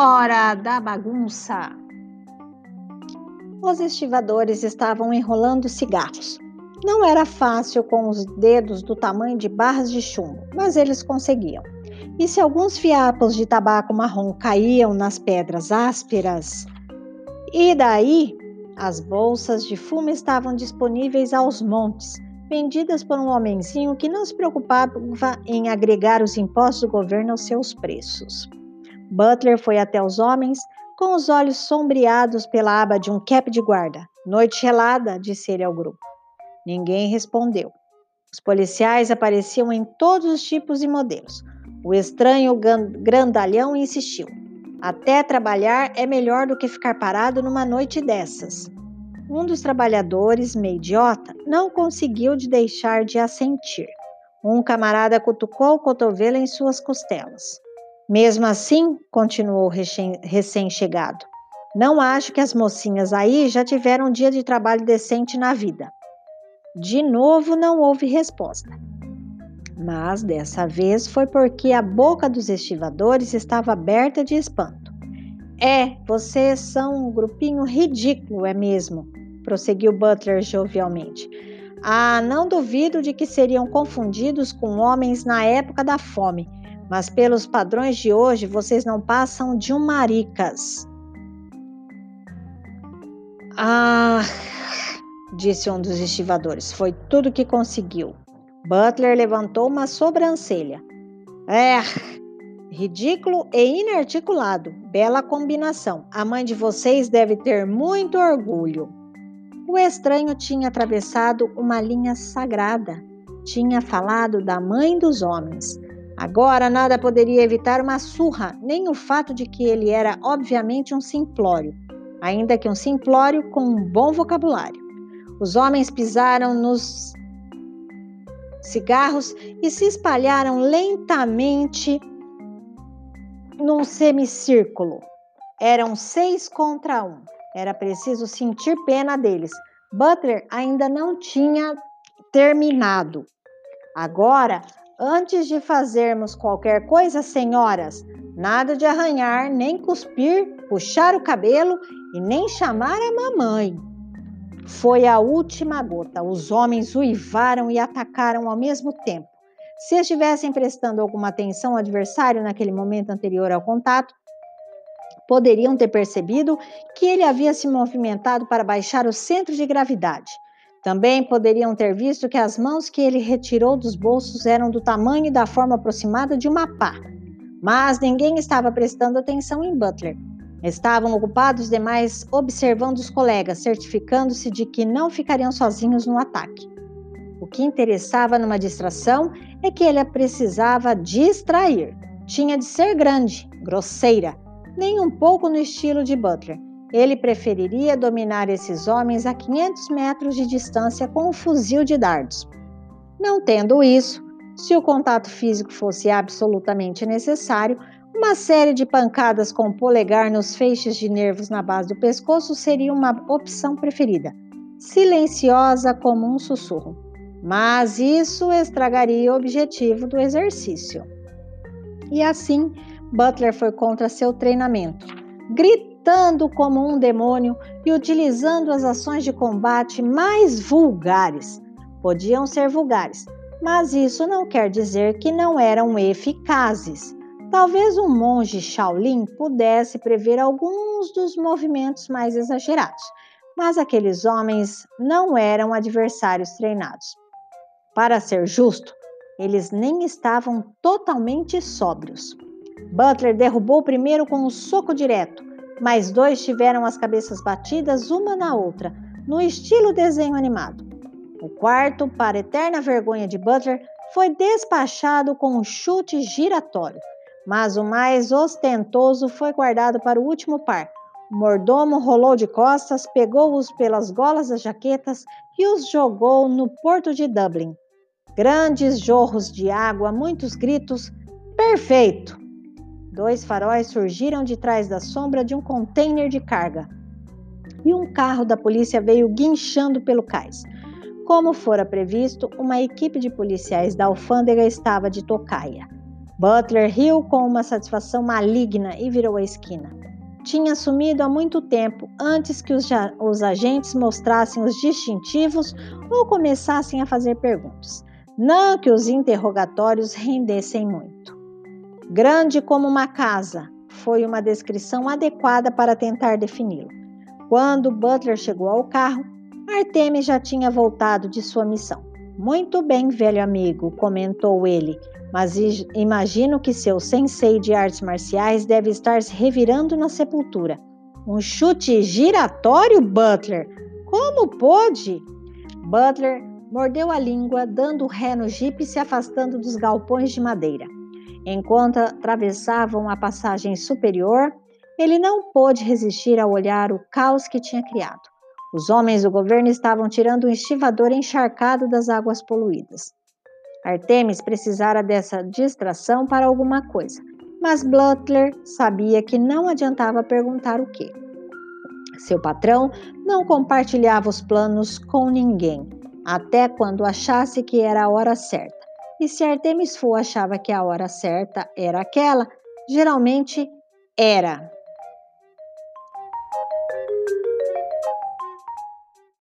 Hora da bagunça! Os estivadores estavam enrolando cigarros. Não era fácil com os dedos do tamanho de barras de chumbo, mas eles conseguiam. E se alguns fiapos de tabaco marrom caíam nas pedras ásperas, e daí as bolsas de fumo estavam disponíveis aos montes, vendidas por um homenzinho que não se preocupava em agregar os impostos do governo aos seus preços. Butler foi até os homens, com os olhos sombreados pela aba de um cap de guarda. Noite gelada, disse ele ao grupo. Ninguém respondeu. Os policiais apareciam em todos os tipos e modelos. O estranho grandalhão insistiu. Até trabalhar é melhor do que ficar parado numa noite dessas. Um dos trabalhadores, meio idiota, não conseguiu de deixar de assentir. Um camarada cutucou o cotovelo em suas costelas. Mesmo assim, continuou o recém-chegado, não acho que as mocinhas aí já tiveram um dia de trabalho decente na vida. De novo, não houve resposta. Mas dessa vez foi porque a boca dos estivadores estava aberta de espanto. É, vocês são um grupinho ridículo, é mesmo? prosseguiu Butler jovialmente. Ah, não duvido de que seriam confundidos com homens na época da fome mas pelos padrões de hoje vocês não passam de um maricas. Ah, disse um dos estivadores, foi tudo que conseguiu. Butler levantou uma sobrancelha. É, ridículo e inarticulado. Bela combinação. A mãe de vocês deve ter muito orgulho. O estranho tinha atravessado uma linha sagrada. Tinha falado da mãe dos homens. Agora nada poderia evitar uma surra, nem o fato de que ele era obviamente um simplório, ainda que um simplório com um bom vocabulário. Os homens pisaram nos cigarros e se espalharam lentamente num semicírculo. Eram seis contra um. Era preciso sentir pena deles. Butler ainda não tinha terminado. Agora Antes de fazermos qualquer coisa, senhoras, nada de arranhar, nem cuspir, puxar o cabelo e nem chamar a mamãe. Foi a última gota. Os homens uivaram e atacaram ao mesmo tempo. Se estivessem prestando alguma atenção ao adversário naquele momento anterior ao contato, poderiam ter percebido que ele havia se movimentado para baixar o centro de gravidade. Também poderiam ter visto que as mãos que ele retirou dos bolsos eram do tamanho e da forma aproximada de uma pá. Mas ninguém estava prestando atenção em Butler. Estavam ocupados demais observando os colegas, certificando-se de que não ficariam sozinhos no ataque. O que interessava numa distração é que ele precisava distrair. Tinha de ser grande, grosseira, nem um pouco no estilo de Butler. Ele preferiria dominar esses homens a 500 metros de distância com um fuzil de dardos. Não tendo isso, se o contato físico fosse absolutamente necessário, uma série de pancadas com o polegar nos feixes de nervos na base do pescoço seria uma opção preferida, silenciosa como um sussurro. Mas isso estragaria o objetivo do exercício. E assim, Butler foi contra seu treinamento, gritando gritando como um demônio e utilizando as ações de combate mais vulgares. Podiam ser vulgares, mas isso não quer dizer que não eram eficazes. Talvez um monge Shaolin pudesse prever alguns dos movimentos mais exagerados, mas aqueles homens não eram adversários treinados. Para ser justo, eles nem estavam totalmente sóbrios. Butler derrubou primeiro com um soco direto, mais dois tiveram as cabeças batidas uma na outra, no estilo desenho animado. O quarto, para eterna vergonha de Butler, foi despachado com um chute giratório, mas o mais ostentoso foi guardado para o último par. O mordomo rolou de costas, pegou-os pelas golas das jaquetas e os jogou no porto de Dublin. Grandes jorros de água, muitos gritos. Perfeito! Dois faróis surgiram de trás da sombra de um container de carga e um carro da polícia veio guinchando pelo cais. Como fora previsto, uma equipe de policiais da alfândega estava de tocaia. Butler riu com uma satisfação maligna e virou a esquina. Tinha sumido há muito tempo, antes que os, os agentes mostrassem os distintivos ou começassem a fazer perguntas. Não que os interrogatórios rendessem muito. Grande como uma casa foi uma descrição adequada para tentar defini-lo. Quando Butler chegou ao carro, Artemis já tinha voltado de sua missão. Muito bem, velho amigo, comentou ele, mas imagino que seu sensei de artes marciais deve estar se revirando na sepultura. Um chute giratório, Butler? Como pôde? Butler mordeu a língua, dando ré no jipe e se afastando dos galpões de madeira. Enquanto atravessavam a passagem superior, ele não pôde resistir a olhar o caos que tinha criado. Os homens do governo estavam tirando um estivador encharcado das águas poluídas. Artemis precisara dessa distração para alguma coisa, mas Butler sabia que não adiantava perguntar o que. Seu patrão não compartilhava os planos com ninguém, até quando achasse que era a hora certa. E se Artemis Fowl achava que a hora certa era aquela, geralmente era.